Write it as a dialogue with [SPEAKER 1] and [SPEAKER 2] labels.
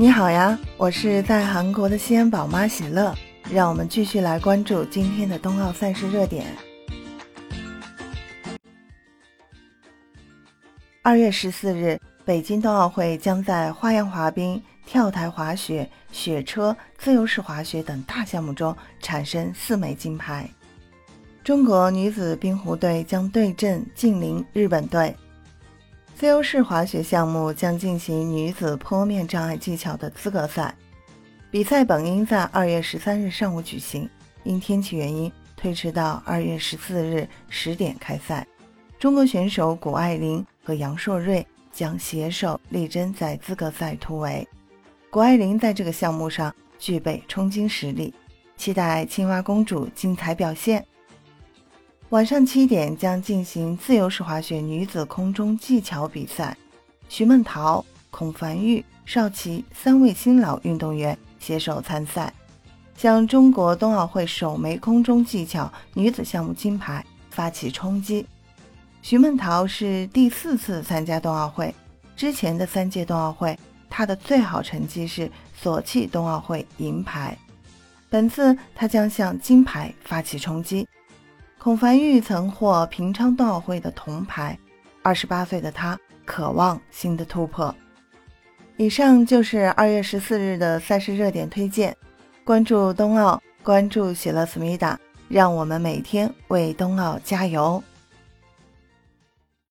[SPEAKER 1] 你好呀，我是在韩国的西安宝妈喜乐，让我们继续来关注今天的冬奥赛事热点。二月十四日，北京冬奥会将在花样滑冰、跳台滑雪、雪车、自由式滑雪等大项目中产生四枚金牌。中国女子冰壶队将对阵近邻日本队。自由式滑雪项目将进行女子坡面障碍技巧的资格赛，比赛本应在二月十三日上午举行，因天气原因推迟到二月十四日十点开赛。中国选手谷爱凌和杨硕瑞将携手力争在资格赛突围。谷爱凌在这个项目上具备冲金实力，期待青蛙公主精彩表现。晚上七点将进行自由式滑雪女子空中技巧比赛，徐梦桃、孔凡玉、邵琦三位新老运动员携手参赛，向中国冬奥会首枚空中技巧女子项目金牌发起冲击。徐梦桃是第四次参加冬奥会，之前的三届冬奥会她的最好成绩是索契冬奥会银牌，本次她将向金牌发起冲击。孔繁玉曾获平昌冬奥会的铜牌，二十八岁的他渴望新的突破。以上就是二月十四日的赛事热点推荐。关注冬奥，关注喜乐思密达，让我们每天为冬奥加油。